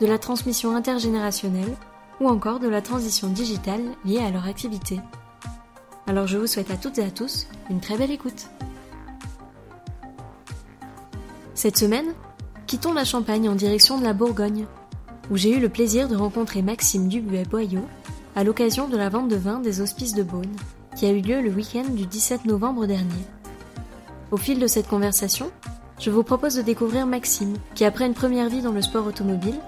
de la transmission intergénérationnelle ou encore de la transition digitale liée à leur activité. Alors je vous souhaite à toutes et à tous une très belle écoute. Cette semaine, quittons la Champagne en direction de la Bourgogne, où j'ai eu le plaisir de rencontrer Maxime Dubuet-Boyau à l'occasion de la vente de vin des Hospices de Beaune, qui a eu lieu le week-end du 17 novembre dernier. Au fil de cette conversation, je vous propose de découvrir Maxime, qui après une première vie dans le sport automobile,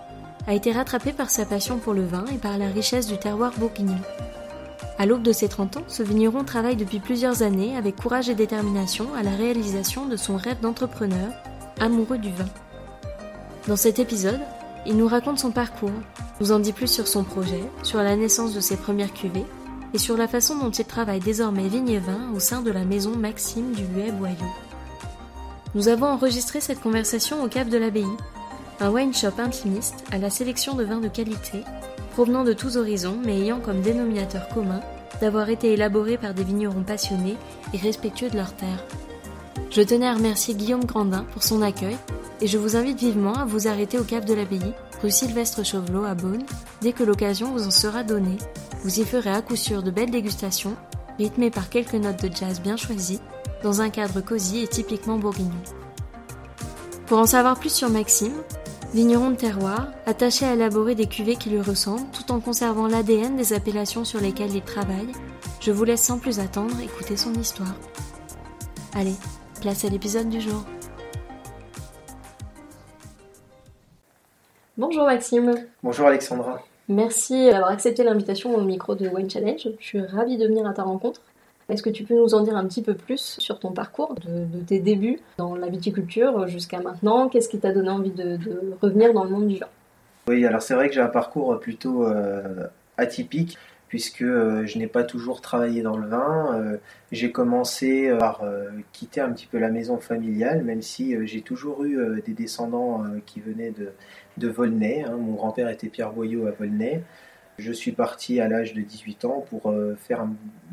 a été rattrapé par sa passion pour le vin et par la richesse du terroir bourguignon. À l'aube de ses 30 ans, ce vigneron travaille depuis plusieurs années avec courage et détermination à la réalisation de son rêve d'entrepreneur, amoureux du vin. Dans cet épisode, il nous raconte son parcours, nous en dit plus sur son projet, sur la naissance de ses premières cuvées et sur la façon dont il travaille désormais vigne et vin au sein de la maison Maxime du Boyau. Nous avons enregistré cette conversation au Cave de l'Abbaye, un wine shop intimiste à la sélection de vins de qualité, provenant de tous horizons mais ayant comme dénominateur commun d'avoir été élaboré par des vignerons passionnés et respectueux de leur terre. Je tenais à remercier Guillaume Grandin pour son accueil et je vous invite vivement à vous arrêter au Cave de l'Abbaye, rue Sylvestre Chauvelot à Beaune, dès que l'occasion vous en sera donnée. Vous y ferez à coup sûr de belles dégustations, rythmées par quelques notes de jazz bien choisies, dans un cadre cosy et typiquement bourguignon. Pour en savoir plus sur Maxime, vigneron de terroir, attaché à élaborer des cuvées qui lui ressemblent tout en conservant l'ADN des appellations sur lesquelles il travaille, je vous laisse sans plus attendre écouter son histoire. Allez, place à l'épisode du jour. Bonjour Maxime. Bonjour Alexandra. Merci d'avoir accepté l'invitation au micro de Wine Challenge. Je suis ravie de venir à ta rencontre. Est-ce que tu peux nous en dire un petit peu plus sur ton parcours, de, tes débuts dans la viticulture jusqu'à maintenant? Qu'est-ce qui t'a donné envie de, revenir dans le monde du vin? Oui, alors c'est vrai que j'ai un parcours plutôt euh, atypique puisque euh, je n'ai pas toujours travaillé dans le vin. Euh, j'ai commencé par quitter un petit peu la maison familiale, même si j'ai toujours eu des descendants qui venaient de, de Volnay. Hein. Mon grand-père était Pierre Boyau à Volnay. Je suis parti à l'âge de 18 ans pour euh, faire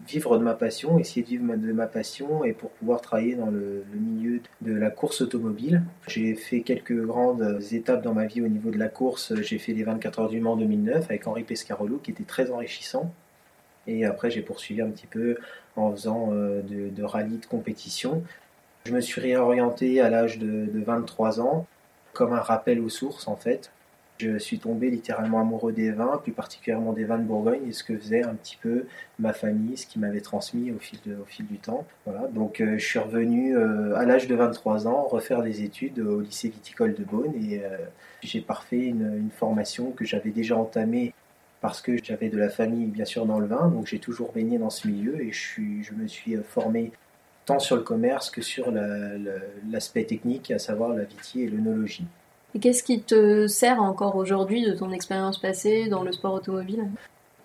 vivre de ma passion, essayer de vivre de ma passion et pour pouvoir travailler dans le, milieu de la course automobile. J'ai fait quelques grandes étapes dans ma vie au niveau de la course. J'ai fait les 24 heures du Mans 2009 avec Henri Pescarolo qui était très enrichissant. Et après, j'ai poursuivi un petit peu en faisant euh, de, de rallye de compétition. Je me suis réorienté à l'âge de, de 23 ans comme un rappel aux sources en fait. Je suis tombé littéralement amoureux des vins, plus particulièrement des vins de Bourgogne et ce que faisait un petit peu ma famille, ce qui m'avait transmis au fil, du temps. Donc euh, je suis revenu euh, à l'âge de 23 ans refaire des études au lycée viticole de Beaune et euh, j'ai parfait une, formation que j'avais déjà entamée parce que j'avais de la famille bien sûr dans le vin, donc j'ai toujours baigné dans ce milieu et je, me suis formé tant sur le commerce que sur l'aspect technique, à savoir la vitier et l'œnologie. Et qu'est-ce qui te sert encore aujourd'hui de ton expérience passée dans le sport automobile?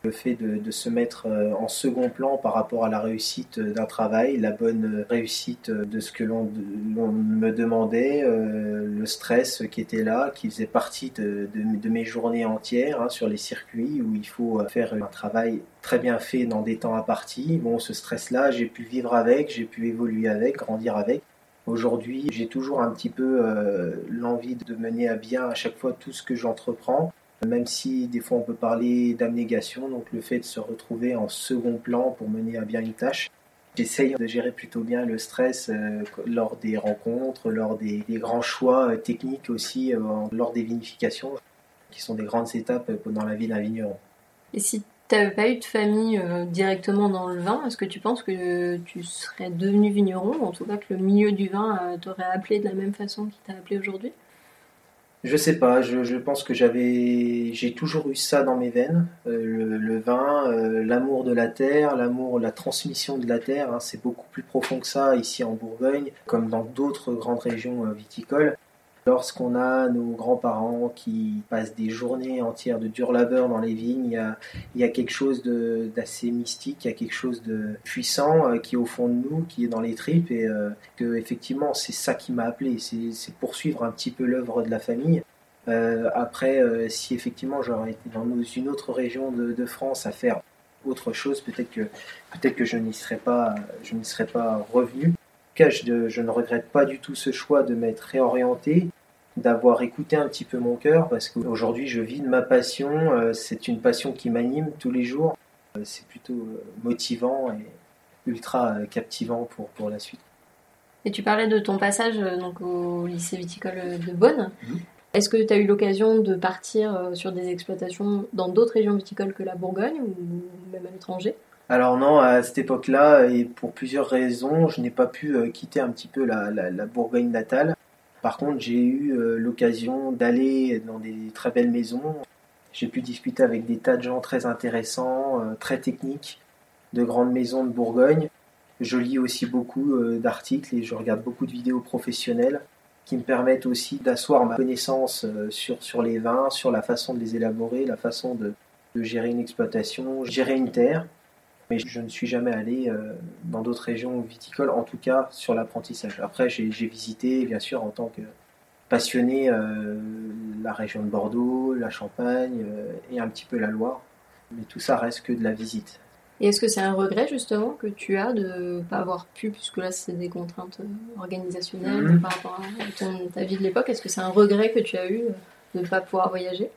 Le fait de, se mettre euh, en second plan par rapport à la réussite d'un travail, la bonne réussite de ce que l'on me demandait, euh, le stress qui était là, qui faisait partie de, mes journées entières hein, sur les circuits où il faut faire un travail très bien fait dans des temps impartis. Bon, ce stress-là, j'ai pu vivre avec, j'ai pu évoluer avec, grandir avec. Aujourd'hui, j'ai toujours un petit peu euh, l'envie de mener à bien à chaque fois tout ce que j'entreprends même si des fois on peut parler d'abnégation, donc le fait de se retrouver en second plan pour mener à bien une tâche. J'essaye de gérer plutôt bien le stress euh, lors des rencontres, lors des, grands choix euh, techniques aussi, lors des vinifications, qui sont des grandes étapes dans la vie d'un vigneron. Et si tu n'avais pas eu de famille directement dans le vin, est-ce que tu penses que tu serais devenu vigneron, en tout cas que le milieu du vin t'aurait appelé de la même façon qu'il t'a appelé aujourd'hui? Je sais pas, je, pense que j'avais, j'ai toujours eu ça dans mes veines, euh, le, vin, euh, l'amour de la terre, l'amour, la transmission de la terre. Hein, c'est beaucoup plus profond que ça ici en Bourgogne, comme dans d'autres grandes régions euh, viticoles. Lorsqu'on a nos grands-parents qui passent des journées entières de dur labeur dans les vignes, il y a, quelque chose d'assez mystique, il y a quelque chose de puissant euh, qui est au fond de nous, qui est dans les tripes, et euh, que effectivement c'est ça qui m'a appelé, c'est poursuivre un petit peu l'œuvre de la famille. Euh, après, si effectivement j'aurais été dans une autre région de, France à faire autre chose, peut-être que, peut que je n'y serais pas, je serais pas revenu. En tout cas, je, ne regrette pas du tout ce choix de m'être réorienté d'avoir écouté un petit peu mon cœur parce qu'aujourd'hui je vis de ma passion, euh, c'est une passion qui m'anime tous les jours, euh, c'est plutôt euh, motivant et ultra captivant pour, pour la suite. Et tu parlais de ton passage donc, au lycée viticole de Beaune. Mhm. Est-ce que tu as eu l'occasion de partir sur des exploitations dans d'autres régions viticoles que la Bourgogne ou même à l'étranger? Alors non, à cette époque-là, et pour plusieurs raisons, je n'ai pas pu quitter un petit peu la, la Bourgogne natale. Par contre, j'ai eu euh, l'occasion d'aller dans des très belles maisons. J'ai pu discuter avec des tas de gens très intéressants, euh, très techniques, de grandes maisons de Bourgogne. Je lis aussi beaucoup euh, d'articles et je regarde beaucoup de vidéos professionnelles qui me permettent aussi d'asseoir ma connaissance sur, sur les vins, sur la façon de les élaborer, la façon de, de gérer une exploitation, gérer une terre mais je ne suis jamais allé euh, dans d'autres régions viticoles, en tout cas sur l'apprentissage. Après, j'ai visité, bien sûr, en tant que passionné, euh, la région de Bordeaux, la Champagne euh, et un petit peu la Loire, mais tout ça reste que de la visite. Et est-ce que c'est un regret justement que tu as de ne pas avoir pu, puisque là c'est des contraintes organisationnelles mhm. par rapport à ta vie de l'époque, est-ce que c'est un regret que tu as eu de ne pas pouvoir voyager?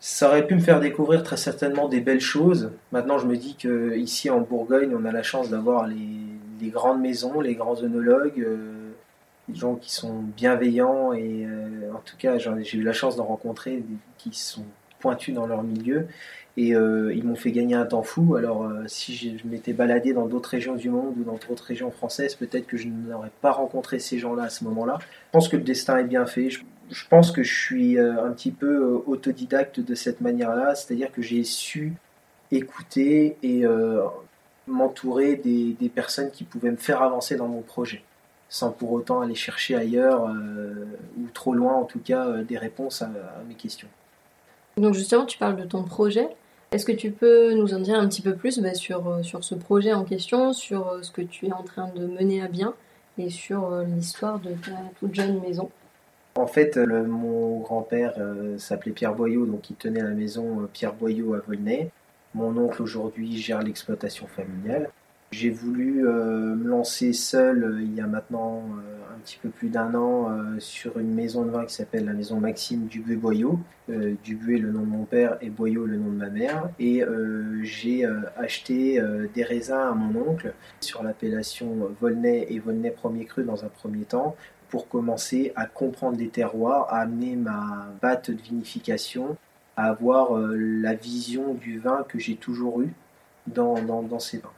Ça aurait pu me faire découvrir très certainement des belles choses. Maintenant, je me dis que ici en Bourgogne, on a la chance d'avoir les, grandes maisons, les grands œnologues, euh, des gens qui sont bienveillants et euh, en tout cas, j'ai eu la chance d'en rencontrer qui sont pointus dans leur milieu et euh, ils m'ont fait gagner un temps fou. Alors, si je, m'étais baladé dans d'autres régions du monde ou dans d'autres régions françaises, peut-être que je n'aurais pas rencontré ces gens-là à ce moment-là. Je pense que le destin est bien fait pense que je suis euh, un petit peu euh, autodidacte de cette manière-là, c'est-à-dire que j'ai su écouter et euh, m'entourer des, personnes qui pouvaient me faire avancer dans mon projet, sans pour autant aller chercher ailleurs ou trop loin en tout cas des réponses à, mes questions. Donc justement, tu parles de ton projet. Est-ce que tu peux nous en dire un petit peu plus bah, sur, sur ce projet en question, sur ce que tu es en train de mener à bien et sur l'histoire de ta toute jeune maison? En fait, mon grand-père euh, s'appelait Pierre Boyau, donc il tenait la maison euh, Pierre Boyau à Volnay. Mon oncle aujourd'hui gère l'exploitation familiale. J'ai voulu euh, me lancer seul il y a maintenant un petit peu plus d'un an sur une maison de vin qui s'appelle la maison Maxime Dubuet-Boyau. Dubuet le nom de mon père et Boyau le nom de ma mère. Et j'ai acheté des raisins à mon oncle sur l'appellation Volnay et Volnay premier cru dans un premier temps pour commencer à comprendre les terroirs, à amener ma batte de vinification, à avoir euh, la vision du vin que j'ai toujours eu dans, dans, ces vins.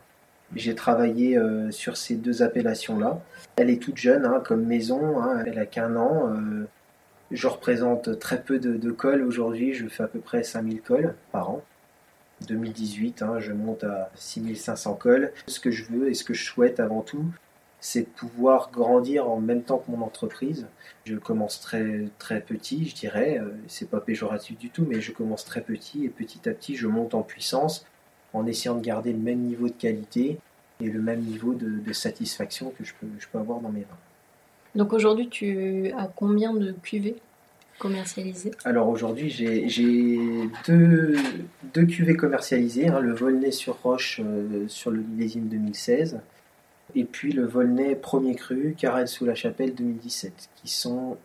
J'ai travaillé euh, sur ces deux appellations-là. Elle est toute jeune hein, comme maison, hein, elle a qu'un an. Euh, je représente très peu de, cols aujourd'hui, je fais à peu près 5000 cols par an. 2018, hein, je monte à 6500 cols. Ce que je veux et ce que je souhaite avant tout, c'est pouvoir grandir en même temps que mon entreprise. Je commence très très petit, je dirais, euh, c'est pas péjoratif du tout, mais je commence très petit et petit à petit je monte en puissance en essayant de garder le même niveau de qualité et le même niveau de, satisfaction que je peux, je peux avoir dans mes vins. Donc aujourd'hui, tu as combien de cuvées commercialisées? Alors aujourd'hui, j'ai deux, deux cuvées commercialisées, hein, le Volnay sur Roche euh, sur le millésime 2016 et puis le Volnay premier cru, Carrel sous la Chapelle 2017, qui sont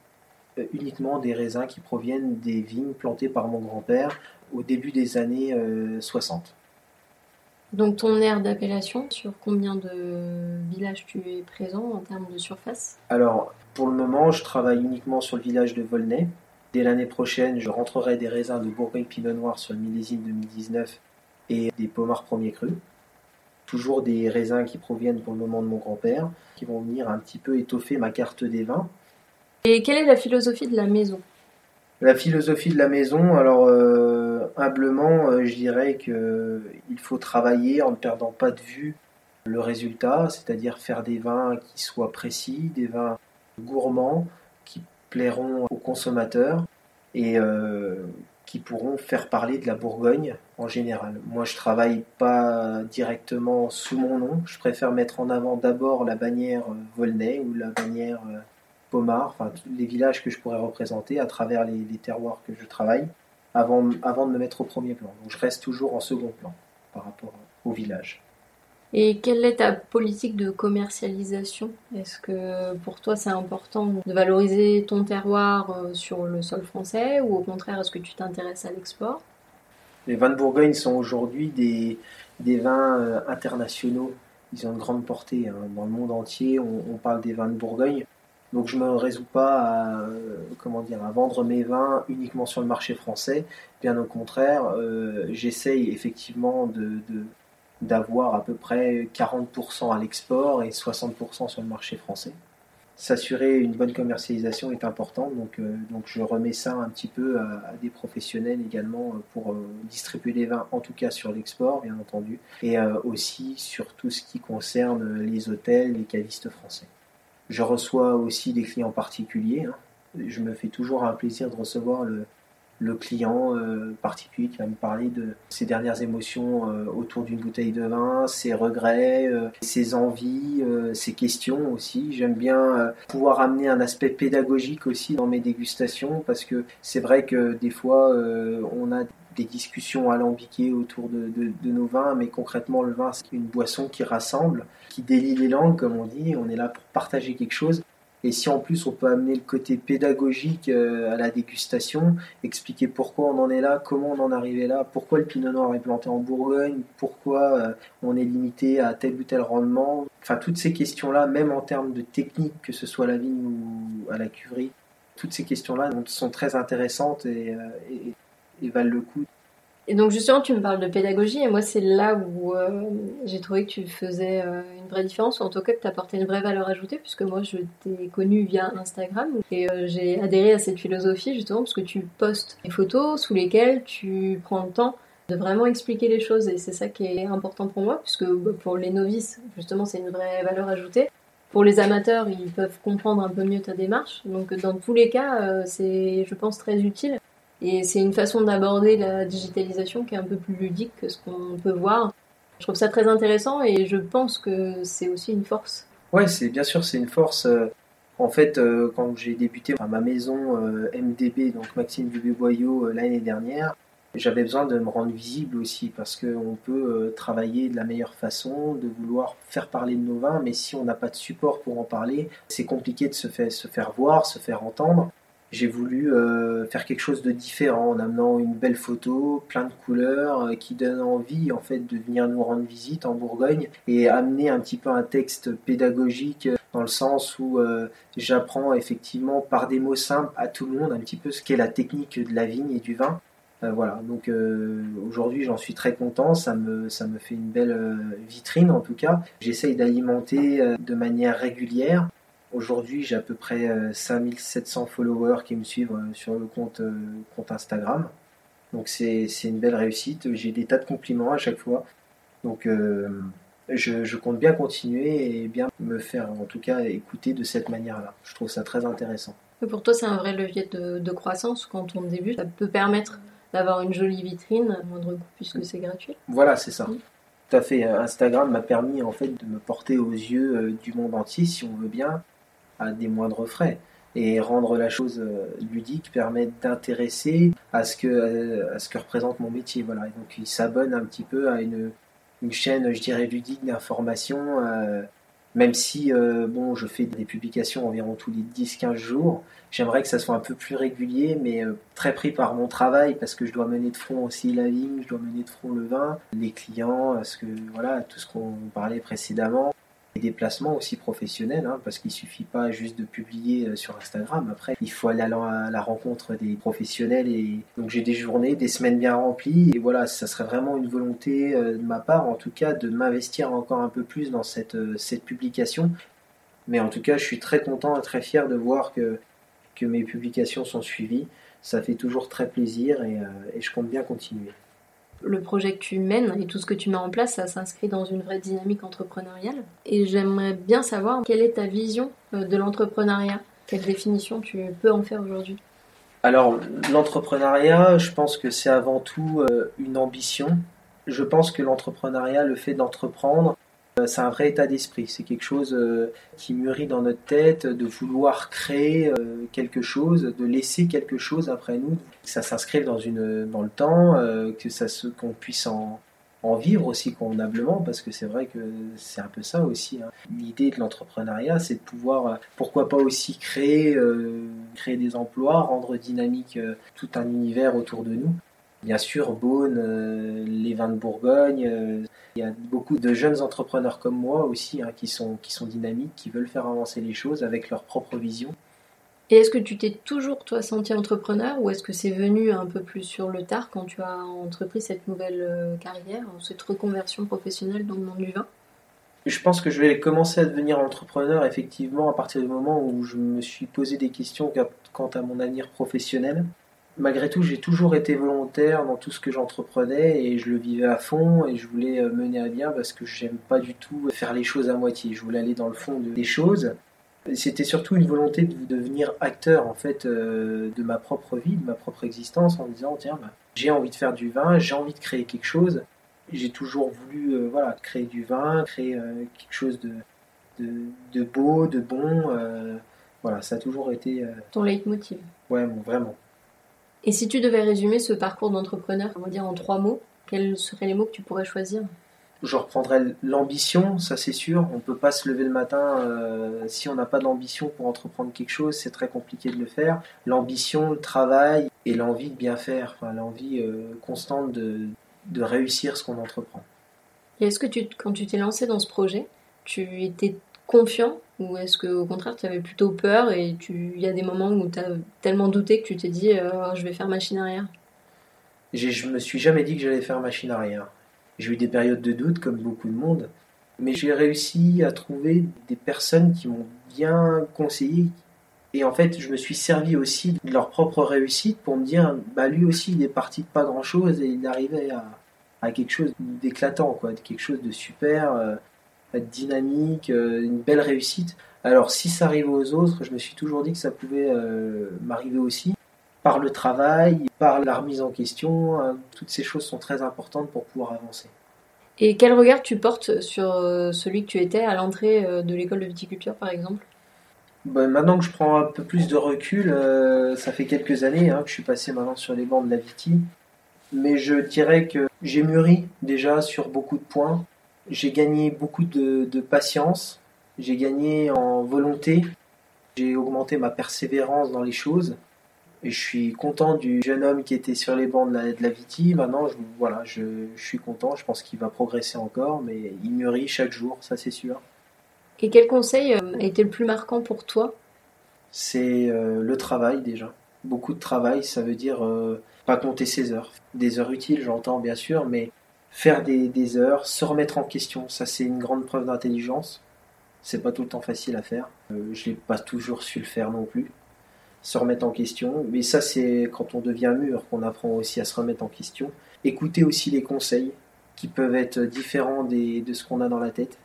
euh, uniquement des raisins qui proviennent des vignes plantées par mon grand-père au début des années 60. Euh, Donc ton aire d'appellation, sur combien de villages tu es présent en termes de surface? Alors pour le moment, je travaille uniquement sur le village de Volnay. Dès l'année prochaine, je rentrerai des raisins de Bourgogne Pinot Noir sur le millésime 2019 et des pommards premier cru toujours des raisins qui proviennent pour le moment de mon grand-père, qui vont venir un petit peu étoffer ma carte des vins. Et quelle est la philosophie de la maison? La philosophie de la maison, alors euh, humblement, euh, je dirais qu'il faut travailler en ne perdant pas de vue le résultat, c'est-à-dire faire des vins qui soient précis, des vins gourmands, qui plairont aux consommateurs et qui pourront faire parler de la Bourgogne en général. Moi, je travaille pas directement sous mon nom. Je préfère mettre en avant d'abord la bannière Volnay ou la bannière Pomard, enfin les villages que je pourrais représenter à travers les, terroirs que je travaille, avant, avant de me mettre au premier plan. Donc je reste toujours en second plan par rapport au village. Et quelle est ta politique de commercialisation? Est-ce que pour toi c'est important de valoriser ton terroir euh, sur le sol français ou au contraire est-ce que tu t'intéresses à l'export? Les vins de Bourgogne sont aujourd'hui des, des vins euh, internationaux. Ils ont une grande portée. Hein. Dans le monde entier, on, parle des vins de Bourgogne. Donc je me résous pas à, euh, comment dire, à vendre mes vins uniquement sur le marché français. Bien au contraire, euh, j'essaye effectivement de, d'avoir à peu près 40% à l'export et 60% sur le marché français. S'assurer une bonne commercialisation est important, donc, euh, donc je remets ça un petit peu à, des professionnels également pour distribuer les vins, en tout cas sur l'export, bien entendu, et aussi sur tout ce qui concerne les hôtels, les cavistes français. Je reçois aussi des clients particuliers. Hein. Je me fais toujours un plaisir de recevoir le, le client euh, particulier qui va me parler de ses dernières émotions euh, autour d'une bouteille de vin, ses regrets, euh, ses envies, ses questions aussi. J'aime bien pouvoir amener un aspect pédagogique aussi dans mes dégustations parce que c'est vrai que des fois on a des discussions alambiquées autour de, de, nos vins, mais concrètement le vin c'est une boisson qui rassemble, qui délie les langues comme on dit, on est là pour partager quelque chose. Et si en plus on peut amener le côté pédagogique euh, à la dégustation, expliquer pourquoi on en est là, comment on en est arrivé là, pourquoi le pinot noir est planté en Bourgogne, pourquoi euh, on est limité à tel ou tel rendement, enfin toutes ces questions-là, même en termes de technique, que ce soit à la vigne ou à la cuverie, toutes ces questions-là sont très intéressantes et, euh, valent le coup et donc justement, tu me parles de pédagogie et moi c'est là où euh, j'ai trouvé que tu faisais euh, une vraie différence, ou en tout cas que tu apportais une vraie valeur ajoutée, puisque moi je t'ai connu via Instagram et euh, j'ai adhéré à cette philosophie justement parce que tu postes des photos sous lesquelles tu prends le temps de vraiment expliquer les choses et c'est ça qui est important pour moi, puisque bah, pour les novices justement c'est une vraie valeur ajoutée. Pour les amateurs, ils peuvent comprendre un peu mieux ta démarche. Donc dans tous les cas, c'est je pense très utile et c'est une façon d'aborder la digitalisation qui est un peu plus ludique que ce qu'on peut voir. Je trouve ça très intéressant et je pense que c'est aussi une force. Ouais, c'est bien sûr c'est une force. Euh, en fait, euh, quand j'ai débuté à ma maison euh, MDB, donc Maxime Dubé-Boyau, l'année dernière, j'avais besoin de me rendre visible aussi parce qu'on peut travailler de la meilleure façon, de vouloir faire parler de nos vins, mais si on n'a pas de support pour en parler, c'est compliqué de se faire, se faire voir, se faire entendre j'ai voulu euh, faire quelque chose de différent en amenant une belle photo, plein de couleurs, euh, qui donne envie en fait de venir nous rendre visite en Bourgogne et amener un petit peu un texte pédagogique euh, dans le sens où j'apprends effectivement par des mots simples à tout le monde un petit peu ce qu'est la technique de la vigne et du vin. voilà, donc aujourd'hui j'en suis très content, ça me, ça me fait une belle vitrine en tout cas. J'essaye d'alimenter de manière régulière Aujourd'hui, j'ai à peu près 5700 euh, followers qui me suivent euh, sur le compte, euh, compte Instagram. Donc c'est une belle réussite. J'ai des tas de compliments à chaque fois. Donc je, compte bien continuer et bien me faire en tout cas écouter de cette manière-là. Je trouve ça très intéressant. pour toi, c'est un vrai levier de, croissance quand on débute. Ça peut permettre d'avoir une jolie vitrine à moindre coût puisque c'est gratuit. Voilà, c'est ça. Tout à fait. Instagram m'a permis en fait de me porter aux yeux du monde entier, si on veut bien, à des moindres frais. Et rendre la chose euh, ludique permet d'intéresser à ce que euh, à ce que représente mon métier. Voilà. donc il s'abonne un petit peu à une, une chaîne, je dirais, ludique d'information. Euh, même si bon, je fais des publications environ tous les 10-15 jours, j'aimerais que ça soit un peu plus régulier, mais très pris par mon travail parce que je dois mener de front aussi la vigne, je dois mener de front le vin, les clients, ce que voilà, tout ce qu'on parlait précédemment des déplacements aussi professionnels, hein, parce qu'il suffit pas juste de publier euh, sur Instagram. Après, il faut aller à la rencontre des professionnels et donc j'ai des journées, des semaines bien remplies et voilà, ça serait vraiment une volonté euh, de ma part, en tout cas, de m'investir encore un peu plus dans cette, euh, cette publication. Mais en tout cas, je suis très content et très fier de voir que, que mes publications sont suivies. Ça fait toujours très plaisir et, et je compte bien continuer le projet que tu mènes et tout ce que tu mets en place, ça s'inscrit dans une vraie dynamique entrepreneuriale. Et j'aimerais bien savoir quelle est ta vision euh, de l'entrepreneuriat. Quelle définition tu peux en faire aujourd'hui? Alors, l'entrepreneuriat, je pense que c'est avant tout euh, une ambition. Je pense que l'entrepreneuriat, le fait d'entreprendre, c'est un vrai état d'esprit. C'est quelque chose euh, qui mûrit dans notre tête, de vouloir créer quelque chose, de laisser quelque chose après nous. Que ça s'inscrive dans, le temps, que ça qu'on puisse en, vivre aussi convenablement, parce que c'est vrai que c'est un peu ça aussi. Hein. L'idée de l'entrepreneuriat, c'est de pouvoir, euh, pourquoi pas aussi créer, euh, créer des emplois, rendre dynamique euh, tout un univers autour de nous. Bien sûr, Beaune, les vins de Bourgogne, il y a beaucoup de jeunes entrepreneurs comme moi aussi hein, qui, sont, qui sont dynamiques, qui veulent faire avancer les choses avec leur propre vision. Et est-ce que tu t'es toujours, toi, senti entrepreneur ou est-ce que c'est venu un peu plus sur le tard quand tu as entrepris cette nouvelle euh, carrière, cette reconversion professionnelle dans le monde du vin? Je pense que je vais commencer à devenir entrepreneur effectivement à partir du moment où je me suis posé des questions quant à mon avenir professionnel. Malgré tout, j'ai toujours été volontaire dans tout ce que j'entreprenais et je le vivais à fond et je voulais euh, mener à bien parce que j'aime pas du tout faire les choses à moitié. Je voulais aller dans le fond des choses. C'était surtout une volonté de devenir acteur en fait euh, de ma propre vie, de ma propre existence, en disant tiens, bah, j'ai envie de faire du vin, j'ai envie de créer quelque chose. J'ai toujours voulu euh, voilà créer du vin, créer euh, quelque chose de, de, beau, de bon. voilà, ça a toujours été ton leitmotiv. Ouais, vraiment. Et si tu devais résumer ce parcours d'entrepreneur, on va dire en trois mots, quels seraient les mots que tu pourrais choisir? Je reprendrai l'ambition, ça c'est sûr. On ne peut pas se lever le matin euh, si on n'a pas d'ambition pour entreprendre quelque chose, c'est très compliqué de le faire. L'ambition, le travail et l'envie de bien faire, enfin, l'envie euh, constante de, de, réussir ce qu'on entreprend. Et est-ce que tu, quand tu t'es lancé dans ce projet, tu étais confiant ou est-ce qu'au contraire tu avais plutôt peur et il y a des moments où tu as tellement douté que tu t'es dit euh, je vais faire machine arrière? Je me suis jamais dit que j'allais faire machine arrière. J'ai eu des périodes de doute, comme beaucoup de monde, mais j'ai réussi à trouver des personnes qui m'ont bien conseillé. Et en fait, je me suis servi aussi de leur propre réussite pour me dire, bah lui aussi, il est parti de pas grand chose et il arrivait à, quelque chose d'éclatant, quoi, quelque chose de super, euh, dynamique, euh, une belle réussite. Alors, si ça arrive aux autres, je me suis toujours dit que ça pouvait euh, m'arriver aussi par le travail, par la remise en question. Hein, toutes ces choses sont très importantes pour pouvoir avancer. Et quel regard tu portes sur euh, celui que tu étais à l'entrée de l'école de viticulture, par exemple? Ben, Maintenant que je prends un peu plus de recul, euh, ça fait quelques années hein, que je suis passé maintenant sur les bancs de la Viti. Mais je dirais que j'ai mûri déjà sur beaucoup de points. J'ai gagné beaucoup de, de patience, j'ai gagné en volonté, j'ai augmenté ma persévérance dans les choses. Et je suis content du jeune homme qui était sur les bancs de la, de la Viti. Maintenant, je, voilà, je, suis content. Je pense qu'il va progresser encore, mais il mûrit chaque jour, ça c'est sûr. Et quel conseil euh, a été le plus marquant pour toi? C'est euh, le travail déjà. Beaucoup de travail, ça veut dire euh, pas compter ses heures. Des heures utiles, j'entends bien sûr, mais faire des, heures, se remettre en question, ça c'est une grande preuve d'intelligence. C'est pas tout le temps facile à faire. je n'ai pas toujours su le faire non plus se remettre en question. Mais ça, c'est quand on devient mûr qu'on apprend aussi à se remettre en question. Écouter aussi les conseils qui peuvent être différents de ce qu'on a dans la tête,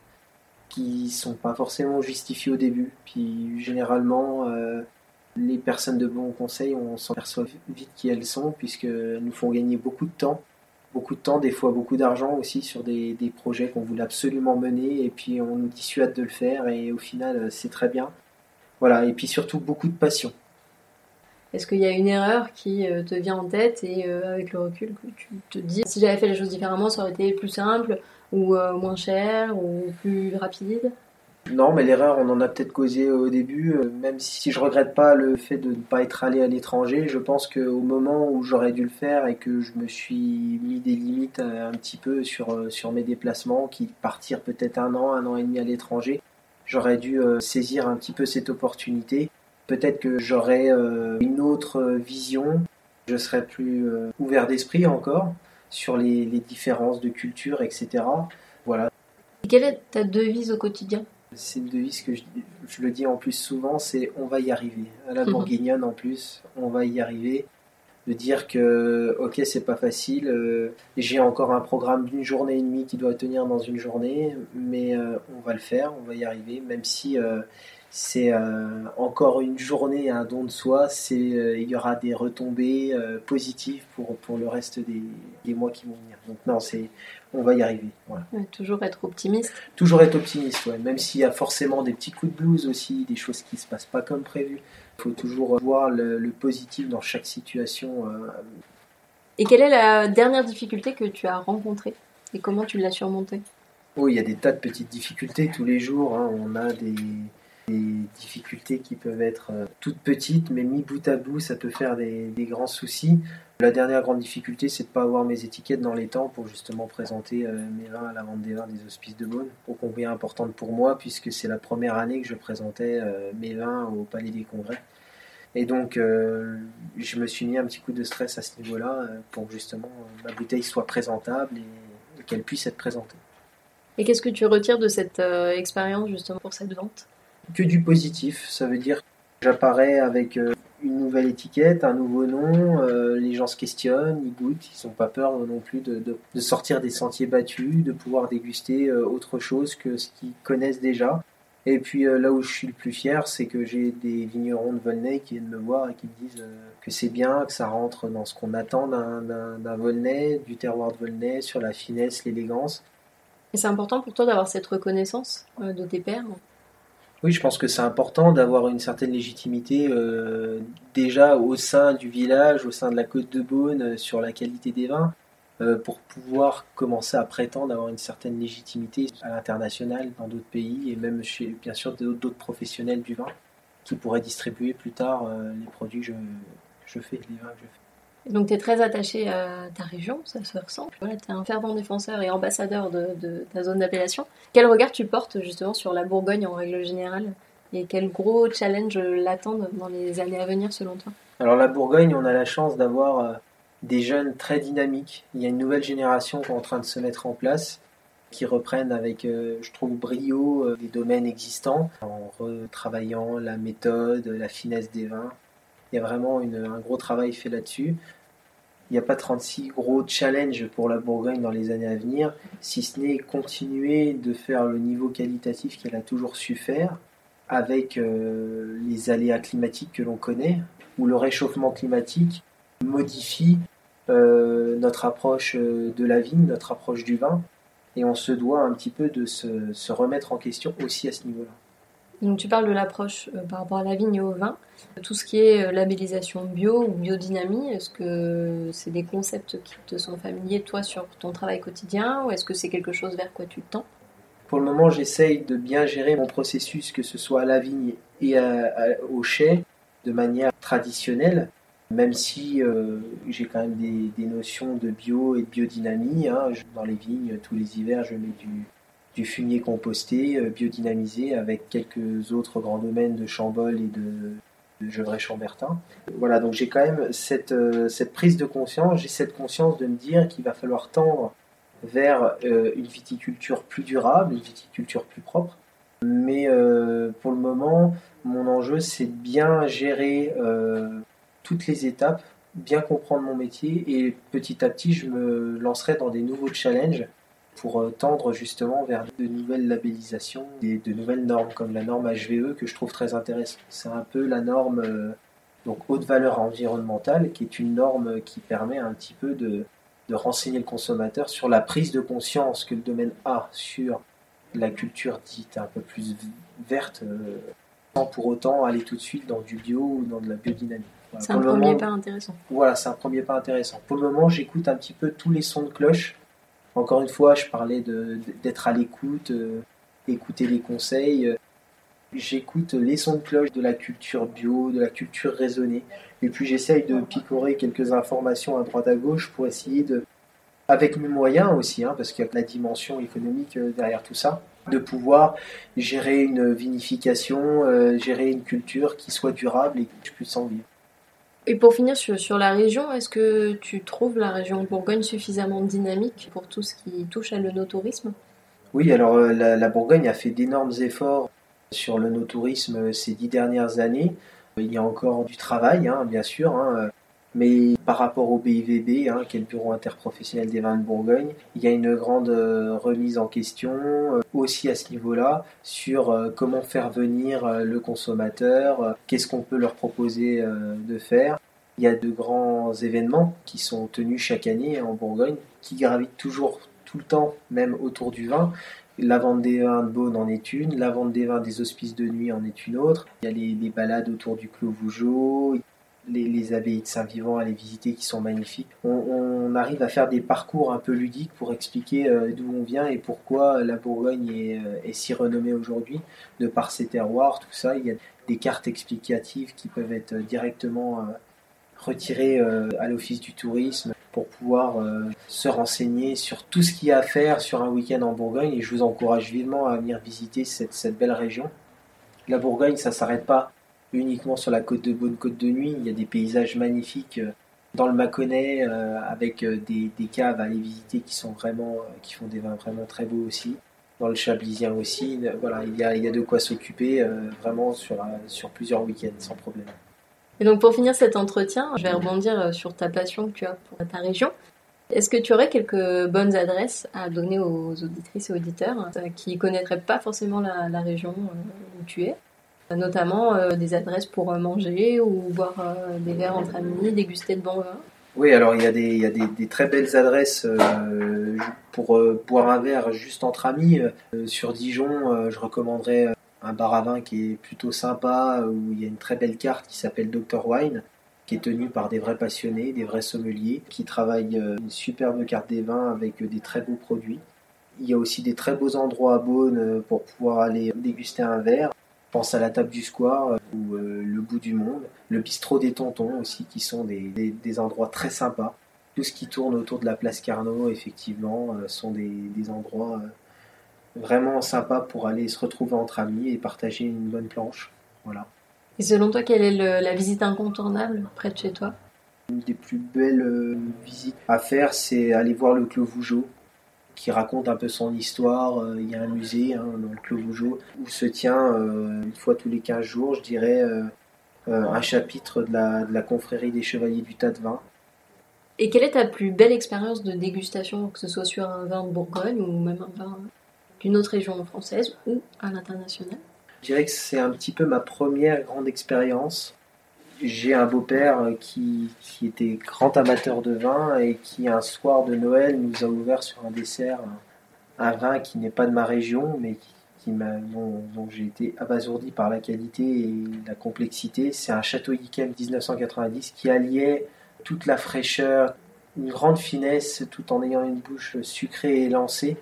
qui sont pas forcément justifiés au début. Puis généralement, euh, les personnes de bons conseils, on s'en perçoit vite qui elles sont, puisqu'elles nous font gagner beaucoup de temps. Beaucoup de temps, des fois beaucoup d'argent aussi sur des, des projets qu'on voulait absolument mener, et puis on nous dissuade de le faire, et au final, c'est très bien. Voilà, et puis surtout beaucoup de passion est-ce qu'il y a une erreur qui euh, te vient en tête et euh, avec le recul que tu te dis si j'avais fait les choses différemment, ça aurait été plus simple ou euh, moins cher ou plus rapide? Non, mais l'erreur, on en a peut-être causé au début. Même si je regrette pas le fait de ne pas être allé à l'étranger, je pense qu'au moment où j'aurais dû le faire et que je me suis mis des limites un petit peu sur, sur mes déplacements, qui partir peut-être un an, un an et demi à l'étranger, j'aurais dû saisir un petit peu cette opportunité Peut-être que j'aurais euh, une autre vision, je serais plus euh, ouvert d'esprit encore sur les, différences de culture, etc. Voilà. quelle est ta devise au quotidien? C'est une devise que je, le dis en plus souvent, c'est on va y arriver. À la bourguignonne en plus, on va y arriver. De dire que, ok, c'est pas facile, euh, j'ai encore un programme d'une journée et demie qui doit tenir dans une journée, mais on va le faire, on va y arriver, même si c'est encore une journée, un don de soi. C'est, il y aura des retombées positives pour, pour le reste des, des, mois qui vont venir. Donc non, c'est, on va y arriver. toujours être optimiste. Toujours être optimiste, ouais. même s'il y a forcément des petits coups de blues aussi, des choses qui se passent pas comme prévu. Il faut toujours voir le, le, positif dans chaque situation. Et quelle est la dernière difficulté que tu as rencontrée et comment tu l'as surmontée? Oh, il y a des tas de petites difficultés tous les jours. Hein. On a des, difficultés qui peuvent être euh, toutes petites, mais mis bout à bout, ça peut faire des, grands soucis. La dernière grande difficulté, c'est de ne pas avoir mes étiquettes dans les temps pour justement présenter euh, mes vins à la vente des vins des hospices de Beaune. Au combien importante pour moi, puisque c'est la première année que je présentais euh, mes vins au Palais des Congrès. Et donc, je me suis mis un petit coup de stress à ce niveau-là pour justement ma bouteille soit présentable et qu'elle puisse être présentée. Et qu'est-ce que tu retires de cette expérience justement pour cette vente? Que du positif. Ça veut dire que j'apparais avec euh, une nouvelle étiquette, un nouveau nom, euh, les gens se questionnent, ils goûtent, ils n'ont pas peur non plus de, sortir des sentiers battus, de pouvoir déguster autre chose que ce qu'ils connaissent déjà. Et puis là où je suis le plus fier, c'est que j'ai des vignerons de Volnay qui viennent me voir et qui me disent que c'est bien, que ça rentre dans ce qu'on attend d'un Volnay, du terroir de Volnay, sur la finesse, l'élégance. Et c'est important pour toi d'avoir cette reconnaissance euh, de tes pairs Oui, je pense que c'est important d'avoir une certaine légitimité euh, déjà au sein du village, au sein de la côte de Beaune, euh, sur la qualité des vins, pour pouvoir commencer à prétendre avoir une certaine légitimité à l'international dans d'autres pays et même chez, bien sûr, d'autres professionnels du vin qui pourraient distribuer plus tard les produits que je, je fais, les vins que je fais. Donc tu es très attaché à ta région, ça se ressent. tu es un fervent défenseur et ambassadeur de, ta zone d'appellation. Quel regard tu portes justement sur la Bourgogne en règle générale? Et quel gros challenge l'attendent dans les années à venir selon toi? Alors la Bourgogne, on a la chance d'avoir euh, des jeunes très dynamiques. Il y a une nouvelle génération qui est en train de se mettre en place qui reprennent avec, euh, je trouve, brio euh, les domaines existants en retravaillant la méthode, la finesse des vins. Il y a vraiment un gros travail fait là-dessus. Il n'y a pas 36 gros challenges pour la Bourgogne dans les années à venir, si ce n'est continuer de faire le niveau qualitatif qu'elle a toujours su faire, avec euh, les aléas climatiques que l'on connaît, où le réchauffement climatique modifie euh, notre approche euh, de la vigne, notre approche du vin, et on se doit un petit peu de se remettre en question aussi à ce niveau-là. Tu parles de l'approche euh, par rapport à la vigne et au vin. Tout ce qui est euh, labellisation bio ou biodynamie, est-ce que c'est des concepts qui te sont familiers toi sur ton travail quotidien ou est-ce que c'est quelque chose vers quoi tu tends? Pour le moment, j'essaye de bien gérer mon processus, que ce soit à la vigne et au chai, de manière traditionnelle, même si euh, j'ai quand même des, notions de bio et de biodynamie. Hein. Dans les vignes, tous les hivers, je mets du, du fumier composté, euh, biodynamisé, avec quelques autres grands domaines de Chambol et de, de Gevrey-Chambertin. Voilà, donc j'ai quand même cette, euh, cette prise de conscience, j'ai cette conscience de me dire qu'il va falloir tendre vers euh, une viticulture plus durable, une viticulture plus propre. Mais pour le moment, mon enjeu, c'est de bien gérer toutes les étapes, bien comprendre mon métier et petit à petit, je me lancerai dans des nouveaux challenges pour euh, tendre justement vers de nouvelles labellisations et de nouvelles normes comme la norme HVE que je trouve très intéressante. C'est un peu la norme euh, donc haute valeur environnementale qui est une norme qui permet un petit peu de, de renseigner le consommateur sur la prise de conscience que le domaine a sur la culture dite un peu plus verte euh, sans pour autant aller tout de suite dans du bio ou dans de la biodynamie. C'est un premier pas intéressant. Voilà, c'est un premier pas intéressant. Pour le moment, j'écoute un petit peu tous les sons de cloche encore une fois, je parlais d'être à l'écoute, euh, écouter les conseils. Euh, j'écoute les sons de cloche de la culture bio, de la culture raisonnée. Et puis j'essaye de picorer quelques informations à droite à gauche pour essayer de, avec mes moyens aussi, hein, parce qu'il y a la dimension économique euh, derrière tout ça, de pouvoir gérer une vinification, gérer une culture qui soit durable et que je puisse en vivre. Et pour finir sur, la région, est-ce que tu trouves la région Bourgogne suffisamment dynamique pour tout ce qui touche à l'œnotourisme Oui, alors euh, la, Bourgogne a fait d'énormes efforts sur l'œnotourisme ces dix dernières années. Il y a encore du travail, hein, bien sûr. Hein. Mais par rapport au BIVB, hein, qui est le Bureau interprofessionnel des vins de Bourgogne, il y a une grande euh, remise en question euh, aussi à ce niveau-là sur euh, comment faire venir le consommateur, qu'est-ce qu'on peut leur proposer de faire. Il y a de grands événements qui sont tenus chaque année en Bourgogne, qui gravitent toujours tout le temps, même autour du vin. La vente des vins de Beaune en est une, la vente des vins des hospices de nuit en est une autre. Il y a les, les balades autour du Clos Vougeot, les, abbayes de Saint-Vivant à les visiter qui sont magnifiques. On, arrive à faire des parcours un peu ludiques pour expliquer euh, d'où on vient et pourquoi la Bourgogne euh, est, si renommée aujourd'hui, de par ses terroirs, tout ça. Il y a des cartes explicatives qui peuvent être directement euh, retirées à l'Office du tourisme pour pouvoir se renseigner sur tout ce qu'il y a à faire sur un week-end en Bourgogne et je vous encourage vivement à venir visiter cette, cette belle région. La Bourgogne, ça s'arrête pas uniquement sur la côte de Beaune, côte de Nuit. Il y a des paysages magnifiques euh, dans le Mâconnais euh, avec euh, des, caves à aller visiter qui sont vraiment, qui font des vins vraiment très beaux aussi. Dans le Chablisien aussi, voilà, il y a, il y a de quoi s'occuper vraiment sur, sur plusieurs week-ends sans problème. Et donc pour finir cet entretien, je vais rebondir sur ta passion que tu as pour ta région. Est-ce que tu aurais quelques bonnes adresses à donner aux auditrices et auditeurs qui ne connaîtraient pas forcément la région où tu es? Notamment euh, des adresses pour euh, manger ou boire euh, des verres entre amis, déguster de bons vins. Oui, alors il y a des, très belles adresses pour boire un verre juste entre amis. sur Dijon, je recommanderais un bar à vin qui est plutôt sympa, où il y a une très belle carte qui s'appelle Dr Wine, qui est tenue par des vrais passionnés, des vrais sommeliers, qui travaillent une superbe carte des vins avec des très beaux produits. Il y a aussi des très beaux endroits à Beaune pour pouvoir aller déguster un verre pense à la table du square euh, ou euh, le bout du monde, le bistrot des tontons aussi, qui sont des, des, endroits très sympas. Tout ce qui tourne autour de la place Carnot, effectivement, euh, sont des, des endroits vraiment sympas pour aller se retrouver entre amis et partager une bonne planche. Voilà. Et selon toi, quelle est la visite incontournable près de chez toi? Une des plus belles visites à faire, c'est aller voir le Clos Vougeot, qui raconte un peu son histoire. Euh, il y a un musée hein, dans le Clos Vougeot où se tient euh, une fois tous les 15 jours, je dirais, euh, un chapitre de la, de la, confrérie des chevaliers du tas de vin. Et quelle est ta plus belle expérience de dégustation, que ce soit sur un vin de Bourgogne ou même un vin d'une autre région française ou à l'international? Je dirais que c'est un petit peu ma première grande expérience j'ai un beau-père qui, qui, était grand amateur de vin et qui, un soir de Noël, nous a ouvert sur un dessert un, vin qui n'est pas de ma région, mais qui, dont, j'ai été abasourdi par la qualité et la complexité. C'est un Château Yquem 1990 qui alliait toute la fraîcheur, une grande finesse, tout en ayant une bouche sucrée et lancée.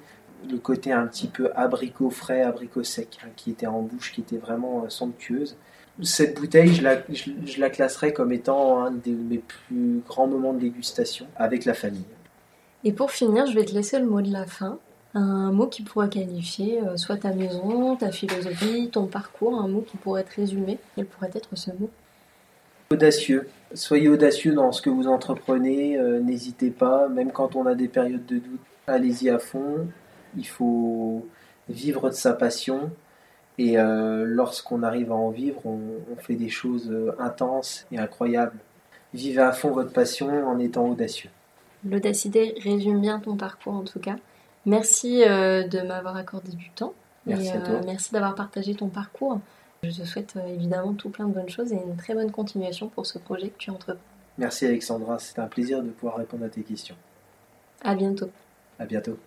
Le côté un petit peu abricot frais, abricot sec, hein, qui était en bouche, qui était vraiment somptueuse cette bouteille, je la, je, la, classerais comme étant un de mes plus grands moments de dégustation avec la famille. Et pour finir, je vais te laisser le mot de la fin. Un mot qui pourrait qualifier euh, soit ta maison, ta philosophie, ton parcours, un mot qui pourrait te résumer. Quel pourrait être ce mot? Audacieux. Soyez audacieux dans ce que vous entreprenez, euh, n'hésitez pas, même quand on a des périodes de doute, allez-y à fond. Il faut vivre de sa passion, et euh, lorsqu'on arrive à en vivre, on, fait des choses euh, intenses et incroyables. Vivez à fond votre passion en étant audacieux. L'audacité résume bien ton parcours en tout cas. Merci euh, de m'avoir accordé du temps. Merci à toi. Merci d'avoir partagé ton parcours. Je te souhaite évidemment tout plein de bonnes choses et une très bonne continuation pour ce projet que tu entreprends. Merci Alexandra, c'était un plaisir de pouvoir répondre à tes questions. À bientôt. À bientôt.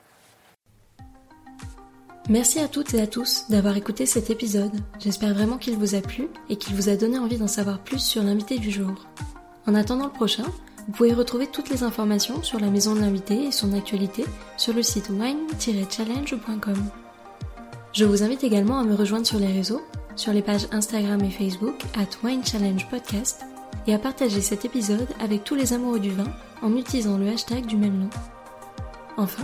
Merci à toutes et à tous d'avoir écouté cet épisode. J'espère vraiment qu'il vous a plu et qu'il vous a donné envie d'en savoir plus sur l'invité du jour. En attendant le prochain, vous pouvez retrouver toutes les informations sur la maison de l'invité et son actualité sur le site wine-challenge.com. Je vous invite également à me rejoindre sur les réseaux, sur les pages Instagram et Facebook at Wine Podcast et à partager cet épisode avec tous les amoureux du vin en utilisant le hashtag du même nom. Enfin,